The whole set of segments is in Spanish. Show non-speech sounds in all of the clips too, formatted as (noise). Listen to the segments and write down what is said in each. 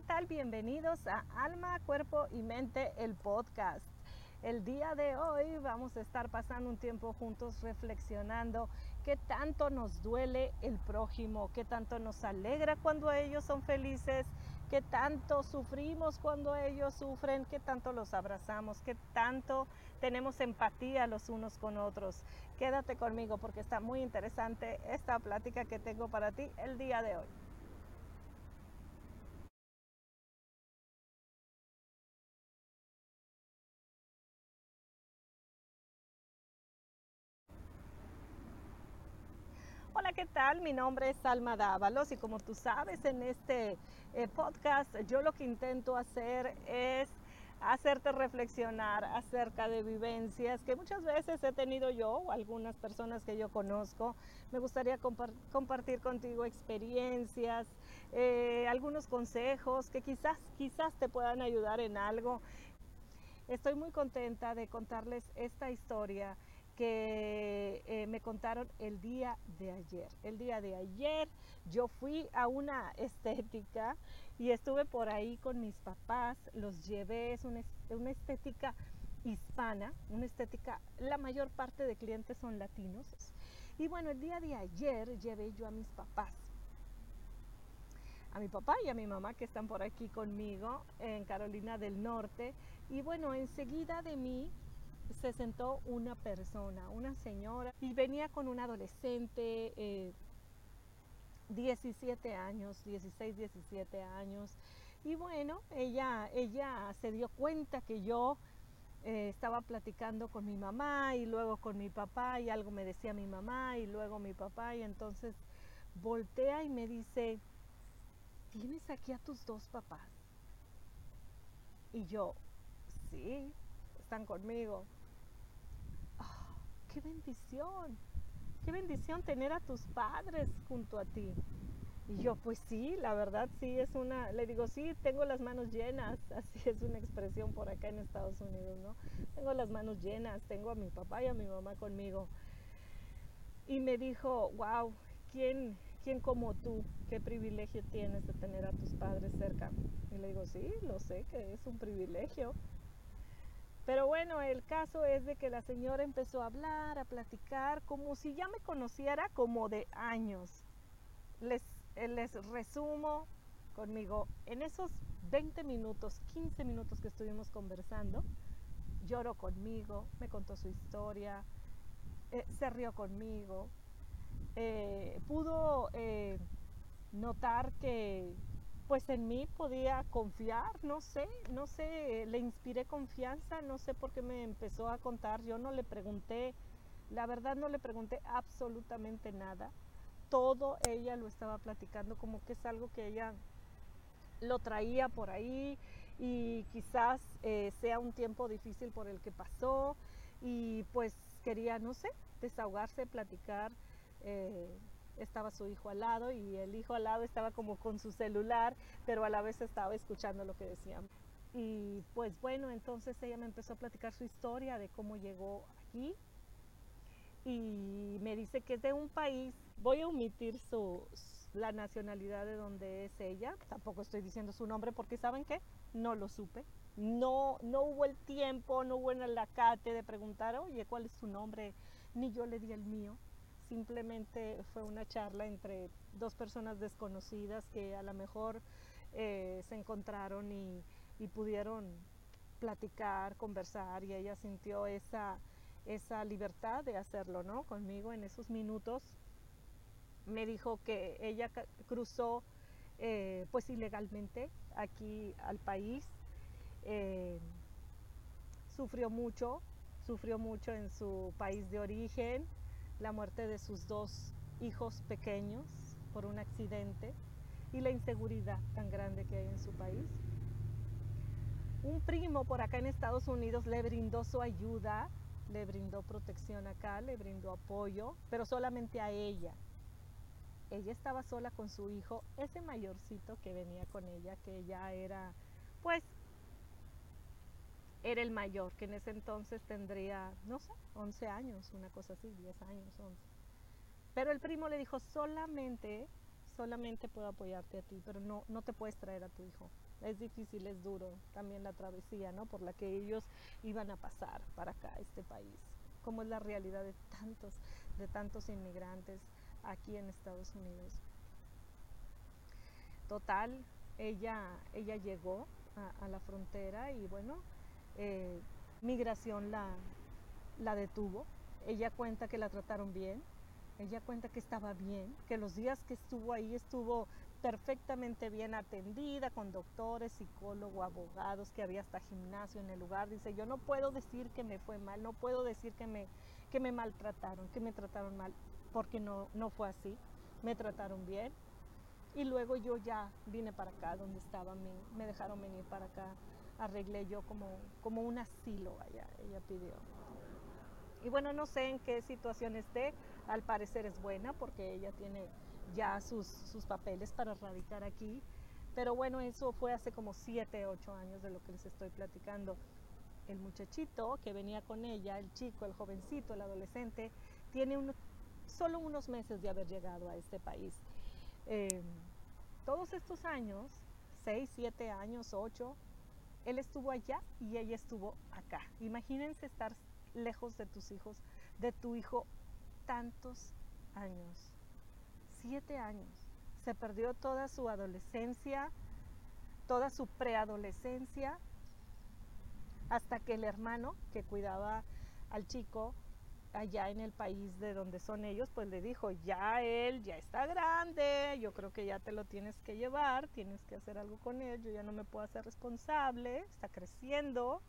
¿qué tal? Bienvenidos a Alma, Cuerpo y Mente, el podcast. El día de hoy vamos a estar pasando un tiempo juntos reflexionando qué tanto nos duele el prójimo, qué tanto nos alegra cuando ellos son felices, qué tanto sufrimos cuando ellos sufren, qué tanto los abrazamos, qué tanto tenemos empatía los unos con otros. Quédate conmigo porque está muy interesante esta plática que tengo para ti el día de hoy. Hola, ¿qué tal? Mi nombre es Salma Dávalos y como tú sabes en este eh, podcast yo lo que intento hacer es hacerte reflexionar acerca de vivencias que muchas veces he tenido yo o algunas personas que yo conozco. Me gustaría compartir contigo experiencias, eh, algunos consejos que quizás, quizás te puedan ayudar en algo. Estoy muy contenta de contarles esta historia que eh, me contaron el día de ayer. El día de ayer yo fui a una (laughs) estética y estuve por ahí con mis papás, los llevé, es una, una estética hispana, una estética, la mayor parte de clientes son latinos. Y bueno, el día de ayer llevé yo a mis papás a mi papá y a mi mamá que están por aquí conmigo en Carolina del Norte. Y bueno, enseguida de mí se sentó una persona, una señora, y venía con un adolescente, 17 eh, años, 16, 17 años. Y bueno, ella, ella se dio cuenta que yo eh, estaba platicando con mi mamá y luego con mi papá y algo me decía mi mamá y luego mi papá y entonces voltea y me dice, ¿tienes aquí a tus dos papás? Y yo, sí, están conmigo qué bendición, qué bendición tener a tus padres junto a ti. Y yo, pues sí, la verdad sí es una, le digo, sí, tengo las manos llenas, (laughs) así es una expresión por acá en Estados Unidos, ¿no? Tengo las manos llenas, tengo a mi papá y a mi mamá conmigo. Y me dijo, wow, ¿quién, quién como tú, qué privilegio tienes de tener a tus padres cerca? Y le digo, sí, lo sé que es un privilegio. Pero bueno, el caso es de que la señora empezó a hablar, a platicar, como si ya me conociera como de años. Les, eh, les resumo conmigo, en esos 20 minutos, 15 minutos que estuvimos conversando, lloró conmigo, me contó su historia, eh, se rió conmigo, eh, pudo notar que pues en mí podía confiar, no sé, no sé, le inspiré confianza, no sé por qué me empezó a contar, yo no le pregunté, la verdad no le pregunté absolutamente nada, todo ella lo estaba platicando como que es algo que ella lo traía por ahí y quizás eh, sea un tiempo difícil por el que pasó y pues quería, no sé, desahogarse, platicar. Eh, estaba su hijo al lado y el hijo al lado estaba como con su celular, pero a la vez estaba escuchando lo que decían. Y pues bueno, entonces ella me empezó a platicar su historia de cómo llegó aquí y me dice que es de un país, voy a omitir su, la nacionalidad de donde es ella, tampoco estoy diciendo su nombre porque saben qué, no lo supe, no, no hubo el tiempo, no hubo el acate de preguntar, oye, ¿cuál es su nombre? Ni yo le di el mío simplemente fue una charla entre dos personas desconocidas que a lo mejor eh, se encontraron y, pudieron platicar, conversar y ella sintió esa, esa libertad de hacerlo, ¿no? Conmigo en esos minutos. Me dijo que ella cruzó eh, pues ilegalmente aquí al país. Eh, sufrió mucho, sufrió mucho en su país de origen, la muerte de sus dos hijos pequeños por un accidente y la inseguridad tan grande que hay en su país. Un primo por acá en Estados Unidos le brindó su ayuda, le brindó protección acá, le brindó apoyo, pero solamente a ella. Ella estaba sola con su hijo, ese mayorcito que venía con ella, que ya era pues era el mayor, que en ese entonces tendría, no sé, 11 años, una cosa así, 10 años, 11. Pero el primo le dijo, solamente, solamente puedo apoyarte a ti, pero no, no te puedes traer a tu hijo. es difícil, es duro también la travesía, ¿no? Por la que ellos iban a pasar para acá, a este país. Cómo es la realidad de tantos, de tantos inmigrantes aquí en Estados Unidos. Total, ella, ella llegó a, la frontera y bueno, eh, migración la, la detuvo. Ella cuenta que la trataron bien, ella cuenta que estaba bien, que los días que estuvo ahí estuvo perfectamente bien atendida con doctores, psicólogos, abogados, que había hasta gimnasio en el lugar. Dice, yo no puedo decir que me fue mal, no puedo decir que me, que me maltrataron, que me trataron mal, porque no, no fue así. Me trataron bien. Y luego yo ya vine para acá, donde estaba, me, me dejaron venir para acá. Arreglé yo como, como un asilo allá, ella pidió. Y bueno, no sé en qué situación esté, al parecer es buena porque ella tiene ya sus, sus papeles para radicar aquí. Pero bueno, eso fue hace como 7, 8 años de lo que les estoy platicando. El muchachito que venía con ella, el chico, el jovencito, el adolescente, tiene solo unos meses de haber llegado a este país. Em, todos estos años, 6, 7 años, 8, él estuvo allá y ella estuvo acá. Imagínense estar lejos de tus hijos, de tu hijo, tantos años. Siete años. Se perdió toda su adolescencia, toda su preadolescencia, hasta que el hermano que cuidaba al chico allá en el país de donde son ellos, pues le dijo, ya él ya está grande, yo creo que ya te lo tienes que llevar, tienes que hacer algo con él, yo ya no me puedo hacer responsable, está creciendo.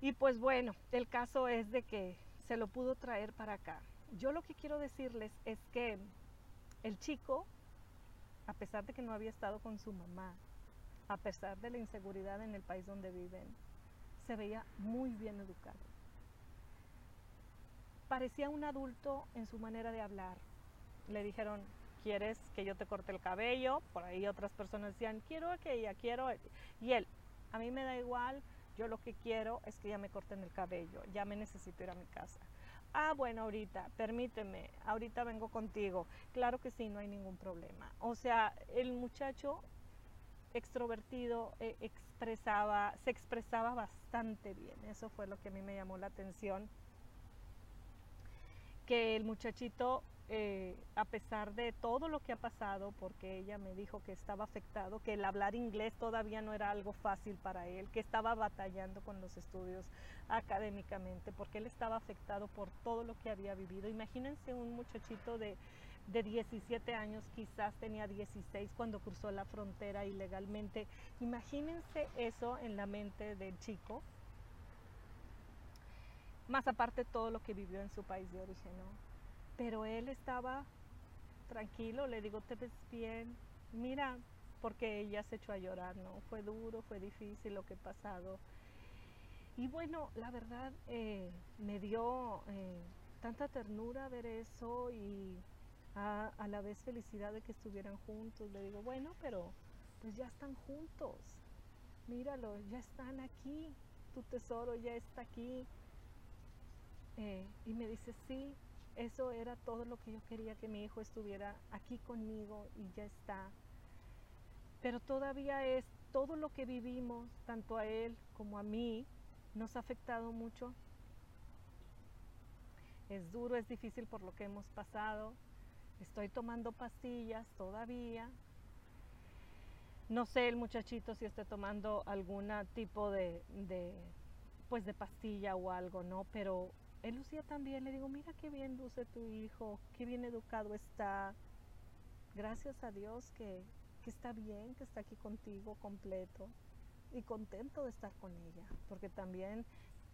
Y pues bueno, el caso es de que se lo pudo traer para acá. Yo lo que quiero decirles es que el chico, a pesar de que no había estado con su mamá, a pesar de la inseguridad en el país donde viven, se veía muy bien educado. Parecía un adulto en su manera de hablar. Le dijeron, ¿quieres que yo te corte el cabello? Por ahí otras personas decían, quiero aquella, quiero... Y él, a mí me da igual, yo lo que quiero es que ya me corten el cabello, ya me necesito ir a mi casa. Ah, bueno, ahorita, permíteme, ahorita vengo contigo. Claro que sí, no hay ningún problema. O sea, el muchacho extrovertido eh, expresaba, se expresaba bastante bien. Eso fue lo que a mí me llamó la atención. Que el muchachito eh, a pesar de todo lo que ha pasado, porque ella me dijo que estaba afectado, que el hablar inglés todavía no era algo fácil para él, que estaba batallando con los estudios académicamente, porque él estaba afectado por todo lo que había vivido. Imagínense un muchachito de, de 17 años, quizás tenía 16 cuando cruzó la frontera ilegalmente. Imagínense eso en la mente del chico, más aparte todo lo que vivió en su país de origen. ¿no? Pero él estaba tranquilo, le digo, te ves bien, mira, porque ella se echó a llorar, ¿no? Fue duro, fue difícil lo que he pasado. Y bueno, la verdad eh, me dio eh, tanta ternura ver eso y a, a, la vez felicidad de que estuvieran juntos. Le digo, bueno, pero pues ya están juntos. Míralo, ya están aquí. Tu tesoro ya está aquí. Eh, y me dice, sí, eso era todo lo que yo quería, que mi hijo estuviera aquí conmigo y ya está. Pero todavía es todo lo que vivimos, tanto a él como a mí, nos ha afectado mucho. Es duro, es difícil por lo que hemos pasado. Estoy tomando pastillas todavía. No sé el muchachito si esté tomando algún tipo de, de, pues de pastilla o algo, ¿no? Pero él lucía también, le digo, mira qué bien luce tu hijo, qué bien educado está. Gracias a Dios que, está bien, que está aquí contigo completo y contento de estar con ella, porque también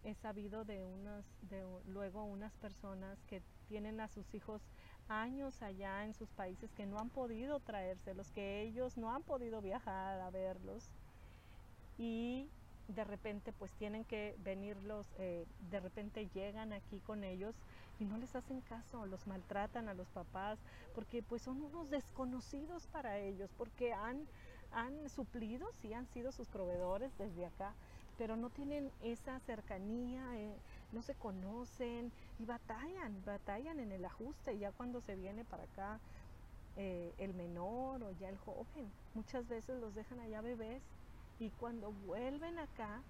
he sabido de unas, de luego unas personas que tienen a sus hijos años allá en sus países que no han podido traérselos, que ellos no han podido viajar a verlos y de repente pues tienen que venirlos, eh, de repente llegan aquí con ellos y no les hacen caso, los maltratan a los papás, porque pues son unos desconocidos para ellos, porque han, han suplido, sí han sido sus proveedores desde acá, pero no tienen esa cercanía, eh, no se conocen y batallan, batallan en el ajuste, ya cuando se viene para acá eh, el menor o ya el joven. Muchas veces los dejan allá bebés y cuando vuelven acá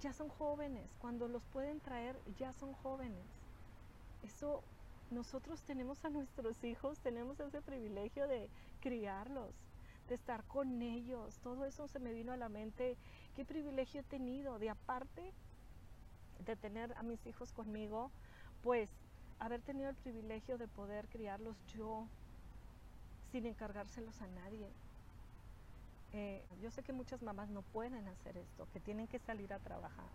ya son jóvenes. Cuando los pueden traer ya son jóvenes. Eso nosotros tenemos a nuestros hijos, tenemos ese privilegio de criarlos, de estar con ellos. Todo eso se me vino a la mente. Qué privilegio he tenido de aparte de tener a mis hijos conmigo, pues haber tenido el privilegio de poder criarlos yo sin encargárselos a nadie. Eh, yo sé que muchas mamás no pueden hacer esto, que tienen que salir a trabajar.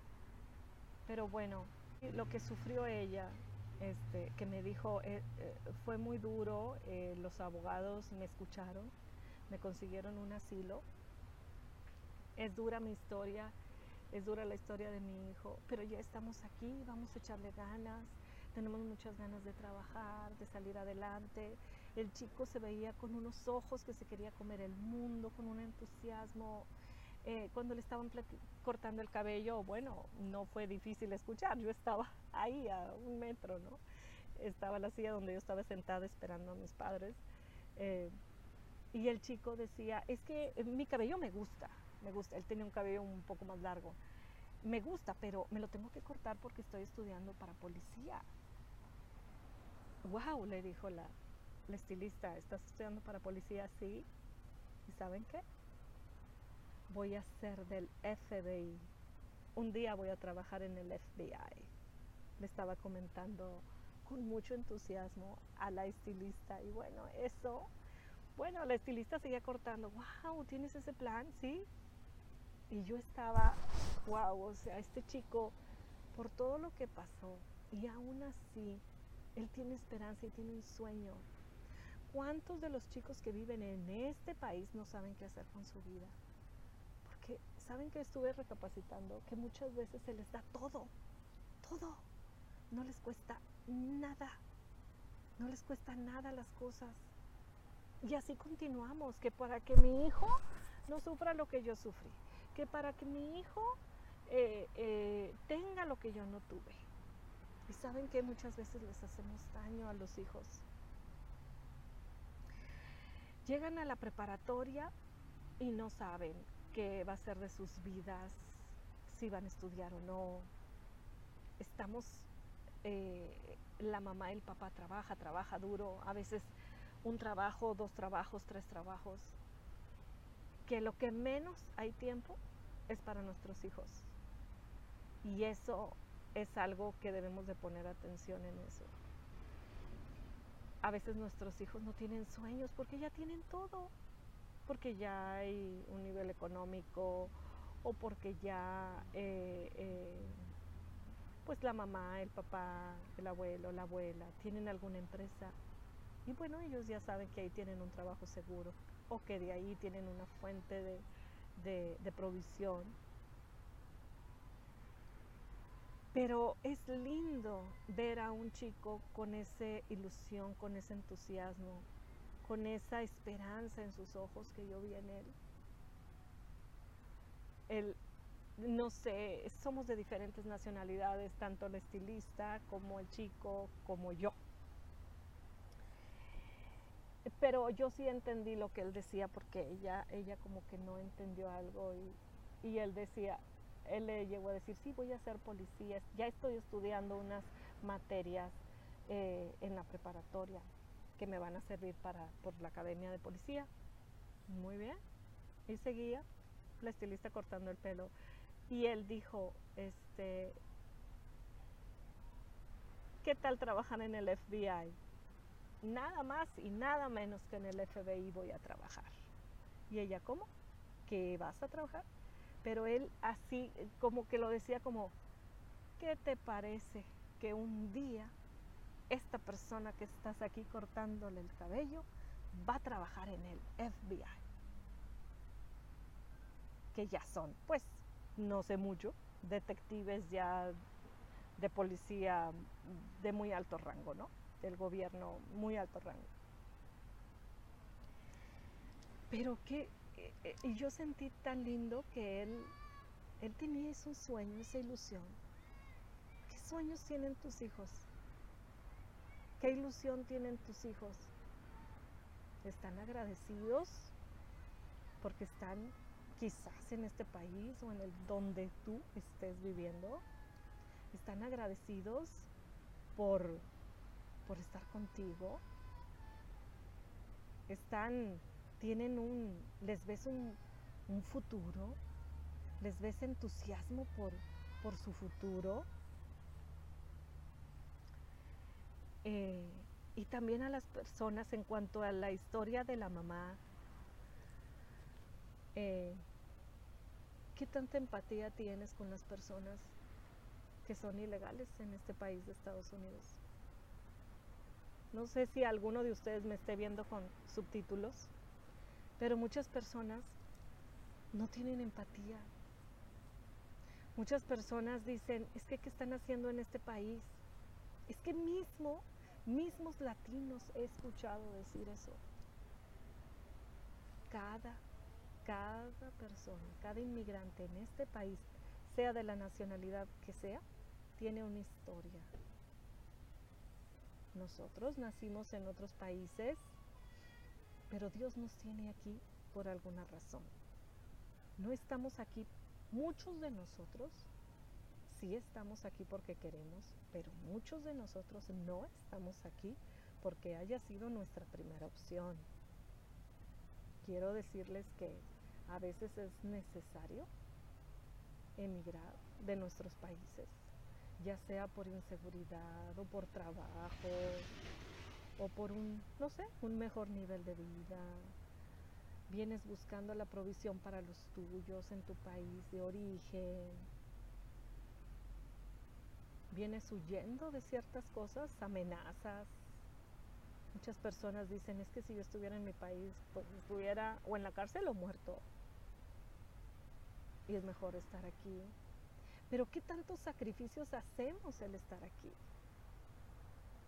Pero bueno, lo que sufrió ella, este, que me dijo, eh, eh, fue muy duro, los abogados me escucharon, me consiguieron un asilo. Es dura mi historia, es dura la historia de mi hijo, pero ya estamos aquí, vamos a echarle ganas, tenemos muchas ganas de trabajar, de salir adelante. El chico se veía con unos ojos que se quería comer el mundo, con un entusiasmo. Eh, cuando le estaban cortando el cabello, bueno, no fue difícil escuchar, yo estaba (laughs) ahí a un metro, ¿no? Estaba la silla donde yo estaba sentada esperando a mis padres. Eh, y el chico decía, es que mi cabello me gusta, me gusta. Él tenía un cabello un poco más largo. Me gusta, pero me lo tengo que cortar porque estoy estudiando para policía wow, le dijo la, estilista, ¿estás estudiando para policía? Sí. ¿Y saben qué? Voy a ser del FBI. Un día voy a trabajar en el FBI. Le estaba comentando con mucho entusiasmo a la estilista. Y bueno, eso, bueno, la estilista seguía cortando. Wow, ¿tienes ese plan? Sí. Y yo estaba, wow, o sea, este chico, por todo lo que pasó, y aún así, él tiene esperanza y tiene un sueño. ¿Cuántos de los chicos que viven en este país no saben qué hacer con su vida? Porque saben que estuve recapacitando que muchas veces se les da todo, todo. No les cuesta nada. No les cuesta nada las cosas. Y así continuamos, que para que mi hijo no sufra lo que yo sufrí, que para que mi hijo eh, eh, tenga lo que yo no tuve, y saben que muchas veces les hacemos daño a los hijos. Llegan a la preparatoria y no saben qué va a ser de sus vidas, si van a estudiar o no. Estamos, eh, la mamá el papá trabaja, trabaja duro, a veces un trabajo, dos trabajos, tres trabajos, que lo que menos hay tiempo es para nuestros hijos. Y eso es algo que debemos de poner atención en eso. A veces nuestros hijos no tienen sueños porque ya tienen todo, porque ya hay un nivel económico o porque ya eh, eh, pues la mamá, el papá, el abuelo, la abuela tienen alguna empresa. Y bueno, ellos ya saben que ahí tienen un trabajo seguro o que de ahí tienen una fuente de provisión Pero es lindo ver a un chico con esa ilusión, con ese entusiasmo, con esa esperanza en sus ojos que yo vi en él. él no sé, somos de diferentes nacionalidades, tanto el estilista como el chico, como yo. Pero yo sí entendí lo que él decía porque ella, ella como que no entendió algo y, y él decía, él le llegó a decir, sí, voy a ser policía, ya estoy estudiando unas materias eh, en la preparatoria que me van a servir para, por la academia de policía. Muy bien. Y seguía la estilista cortando el pelo. Y él dijo, este, ¿qué tal trabajar en el FBI? Nada más y nada menos que en el FBI voy a trabajar. Y ella, ¿cómo? ¿Que vas a trabajar? Pero él así como que lo decía como, ¿qué te parece que un día esta persona que estás aquí cortándole el cabello va a trabajar en el FBI? Que ya son, pues, no sé mucho, detectives ya de policía de muy alto rango, ¿no? Del gobierno muy alto rango. Pero qué, eh, y yo sentí tan lindo que él, él tenía ese sueño, esa ilusión. ¿Qué sueños tienen tus hijos? ¿Qué ilusión tienen tus hijos? están agradecidos porque están quizás en este país o en el donde tú estés viviendo. Están agradecidos por, por estar contigo. Están, tienen un, les ves un, un futuro, les ves entusiasmo por, por su futuro. Eh, y también a las personas en cuanto a la historia de la mamá. Eh, ¿Qué tanta empatía tienes con las personas que son ilegales en este país de Estados Unidos? No sé si alguno de ustedes me esté viendo con subtítulos, pero muchas personas no tienen empatía. Muchas personas dicen, es que ¿qué están haciendo en este país? Es que mismo mismos latinos he escuchado decir eso. Cada, cada persona, cada inmigrante en este país, sea de la nacionalidad que sea, tiene una historia. Nosotros nacimos en otros países, pero Dios nos tiene aquí por alguna razón. No estamos aquí, muchos de nosotros sí estamos aquí porque queremos, pero muchos de nosotros no estamos aquí porque haya sido nuestra primera opción. Quiero decirles que a veces es necesario emigrar de nuestros países, ya sea por inseguridad o por trabajo o por un, no sé, un mejor nivel de vida. Vienes buscando la provisión para los tuyos en tu país de origen, vienes huyendo de ciertas cosas, amenazas. Muchas personas dicen, es que si yo estuviera en mi país, pues estuviera o en la cárcel o muerto. Y es mejor estar aquí. Pero ¿qué tantos sacrificios hacemos el estar aquí?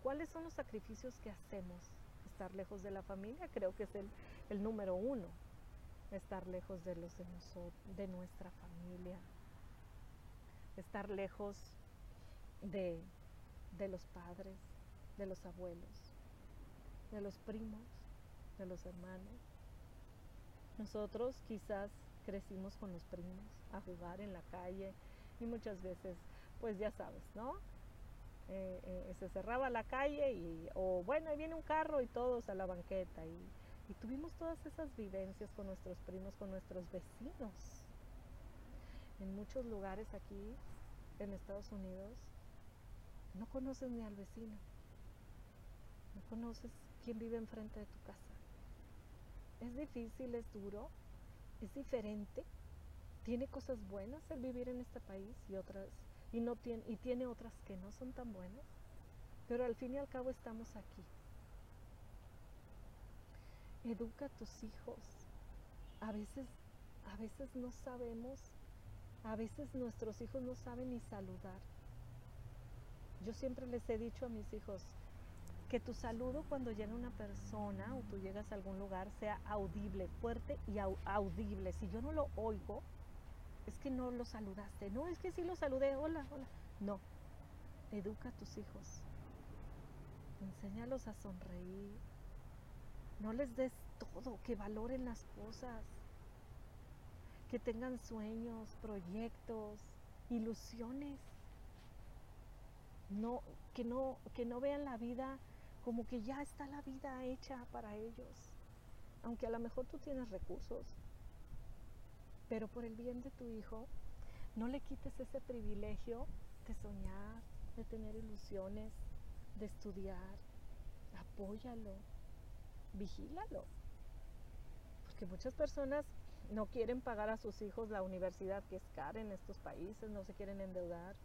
¿Cuáles son los sacrificios que hacemos? Estar lejos de la familia creo que es el, número uno. Estar lejos de los de, nosotros, de nuestra familia. Estar lejos de, los padres, de los abuelos, de los primos, de los hermanos. Nosotros quizás crecimos con los primos a jugar en la calle y muchas veces, pues ya sabes, ¿no? Eh, eh, se cerraba la calle y, o bueno, ahí viene un carro y todos a la banqueta y, y tuvimos todas esas vivencias con nuestros primos, con nuestros vecinos. En muchos lugares aquí en Estados Unidos no conoces ni al vecino. No conoces quién vive enfrente de tu casa. Es difícil, es duro, es diferente. Tiene cosas buenas el vivir en este país y otras y no tiene y tiene otras que no son tan buenas. Pero al fin y al cabo estamos aquí. Educa a tus hijos. A veces a veces no sabemos, a veces nuestros hijos no saben ni saludar yo siempre les he dicho a mis hijos que tu saludo cuando llega una persona o tú llegas a algún lugar sea audible, fuerte y audible. Si yo no lo oigo, es que no lo saludaste. No, es que sí lo saludé, hola, hola. No, educa a tus hijos. Enséñalos a sonreír. No les des todo, que valoren las cosas. Que tengan sueños, proyectos, ilusiones no, que, no, que no vean la vida como que ya está la vida hecha para ellos. Aunque a lo mejor tú tienes recursos, pero por el bien de tu hijo, no le quites ese privilegio de soñar, de tener ilusiones, de estudiar. Apóyalo, vigílalo. Porque muchas personas no quieren pagar a sus hijos la universidad que es cara en estos países, no se quieren endeudar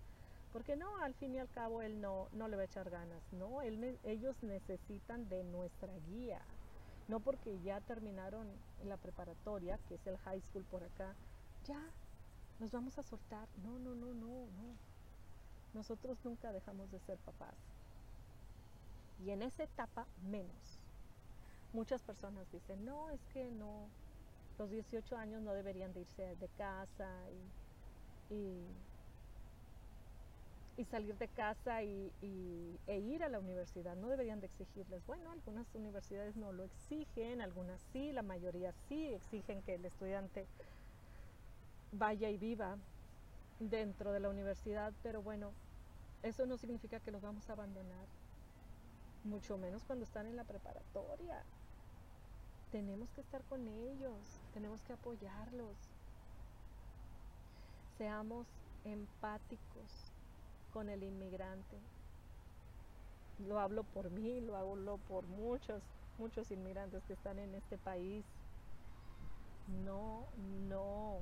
porque no, al fin y al cabo él no, no le va a echar ganas, no, ellos necesitan de nuestra guía, no porque ya terminaron la preparatoria, que es el high school por acá, ya nos vamos a soltar, no, no, no, no, no, nosotros nunca dejamos de ser papás. Y en esa etapa menos. Muchas personas dicen, no, es que no, los 18 años no deberían de irse de casa y salir de casa y, e ir a la universidad. No deberían de exigirles. Bueno, algunas universidades no lo exigen, algunas sí, la mayoría sí exigen que el estudiante vaya y viva dentro de la universidad, pero bueno, eso no significa que los vamos a abandonar, mucho menos cuando están en la preparatoria. Tenemos que estar con ellos, tenemos que apoyarlos. Seamos empáticos, con el inmigrante. Lo hablo por mí, lo hablo por muchos, muchos inmigrantes que están en este país. No, no,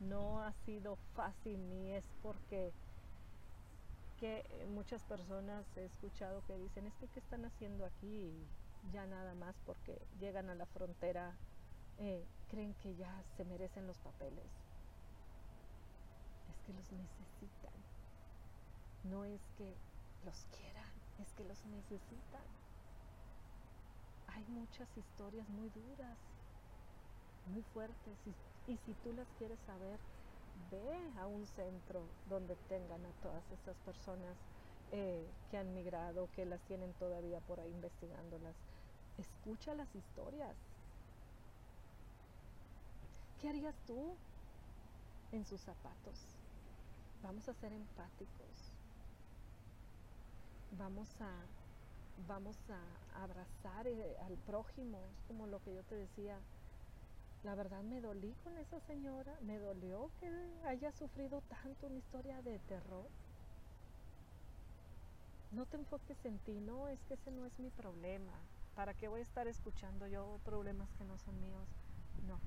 no ha sido fácil ni es porque que muchas personas he escuchado que dicen es que qué están haciendo aquí ya nada más porque llegan a la frontera eh, creen que ya se merecen los papeles es que los necesitan no es que los quieran, es que los necesitan. Hay muchas historias muy duras, muy fuertes, y, si tú las quieres saber, ve a un centro donde tengan a todas estas personas eh, que han migrado, que las tienen todavía por ahí investigándolas. Escucha las historias. ¿Qué harías tú en sus zapatos? Vamos a ser empáticos vamos a, vamos a abrazar eh, al prójimo, como lo que yo te decía. La verdad me dolí con esa señora, me dolió que haya sufrido tanto una historia de terror. No te enfoques en ti, no, es que ese no es mi problema. ¿Para qué voy a estar escuchando yo problemas que no son míos? No.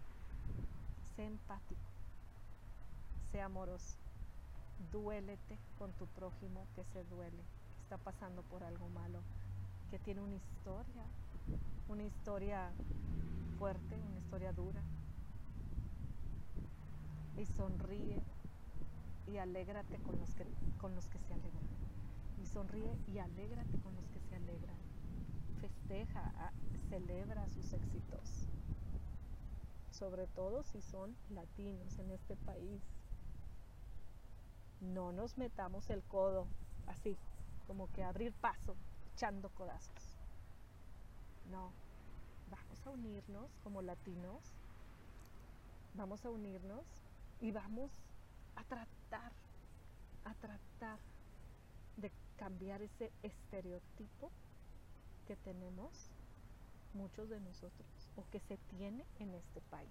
Sé empático, sé amoroso, duélete con tu prójimo que se duele está pasando por algo malo, que tiene una historia, una historia fuerte, una historia dura. Y sonríe y alégrate con los que, con los que se alegran. Y sonríe y alégrate con los que se alegran. Festeja, celebra sus éxitos. Sobre todo si son latinos en este país. No nos metamos el codo así como que abrir paso, echando codazos. No, vamos a unirnos como latinos, vamos a unirnos y vamos a tratar, a tratar de cambiar ese estereotipo que tenemos muchos de nosotros o que se tiene en este país.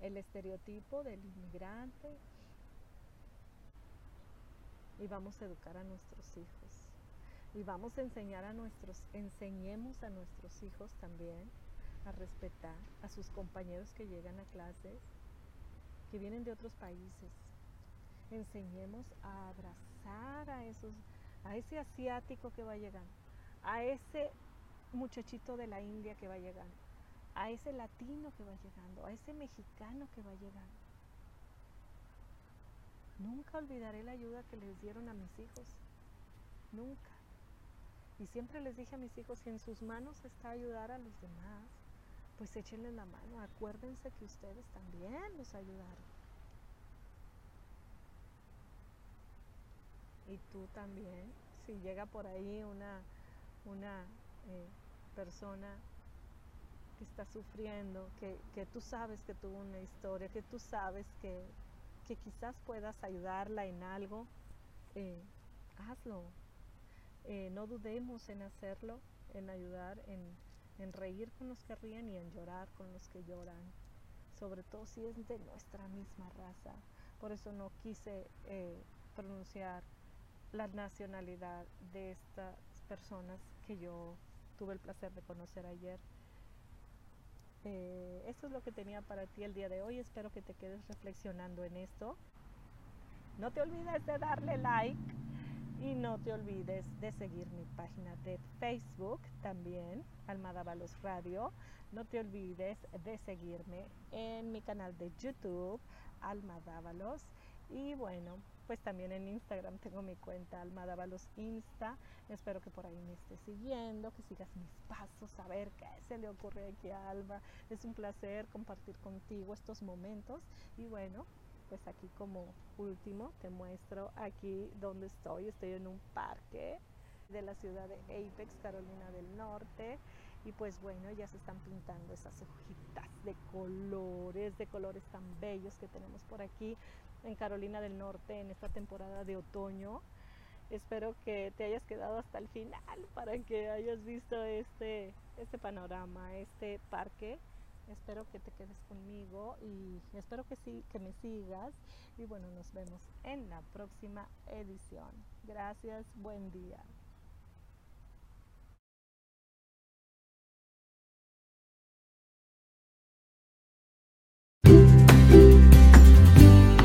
El estereotipo del inmigrante y vamos a educar a nuestros hijos. Y vamos a enseñar a nuestros, enseñemos a nuestros hijos también a respetar a sus compañeros que llegan a clases, que vienen de otros países. Enseñemos a abrazar a esos, a ese asiático que va llegando, a ese muchachito de la India que va llegando, a ese latino que va llegando, a ese mexicano que va llegando Nunca olvidaré la ayuda que les dieron a mis hijos. Nunca. Y siempre les dije a mis hijos, si en sus manos está ayudar a los demás, pues échenle la mano. Acuérdense que ustedes también los ayudaron. Y tú también, si llega por ahí una, una eh, persona que está sufriendo, que, que tú sabes que tuvo una historia, que tú sabes que, que quizás puedas ayudarla en algo, eh, hazlo. Eh, no dudemos en hacerlo, en ayudar, en, reír con los que ríen y en llorar con los que lloran. Sobre todo si es de nuestra misma raza. Por eso no quise eh, pronunciar la nacionalidad de estas personas que yo tuve el placer de conocer ayer. Eh, esto es lo que tenía para ti el día de hoy. Espero que te quedes reflexionando en esto. No te olvides de darle like y no te olvides de seguir mi página de Facebook también, Almada Balos Radio. No te olvides de seguirme en mi canal de YouTube, Almada Balos. Y bueno, pues también en Instagram tengo mi cuenta Alma Dávalos Insta. Espero que por ahí me estés siguiendo, que sigas mis pasos, a ver qué se le ocurre aquí a Alma. Es un placer compartir contigo estos momentos y bueno, pues aquí como último te muestro aquí donde estoy. Estoy en un parque de la ciudad de Apex, Carolina del Norte. Y pues bueno, ya se están pintando esas hojitas de colores, de colores tan bellos que tenemos por aquí en Carolina del Norte en esta temporada de otoño. Espero que te hayas quedado hasta el final para que hayas visto este, este panorama, este parque. Espero que te quedes conmigo y espero que sí, que me sigas. Y bueno, nos vemos en la próxima edición. Gracias, buen día.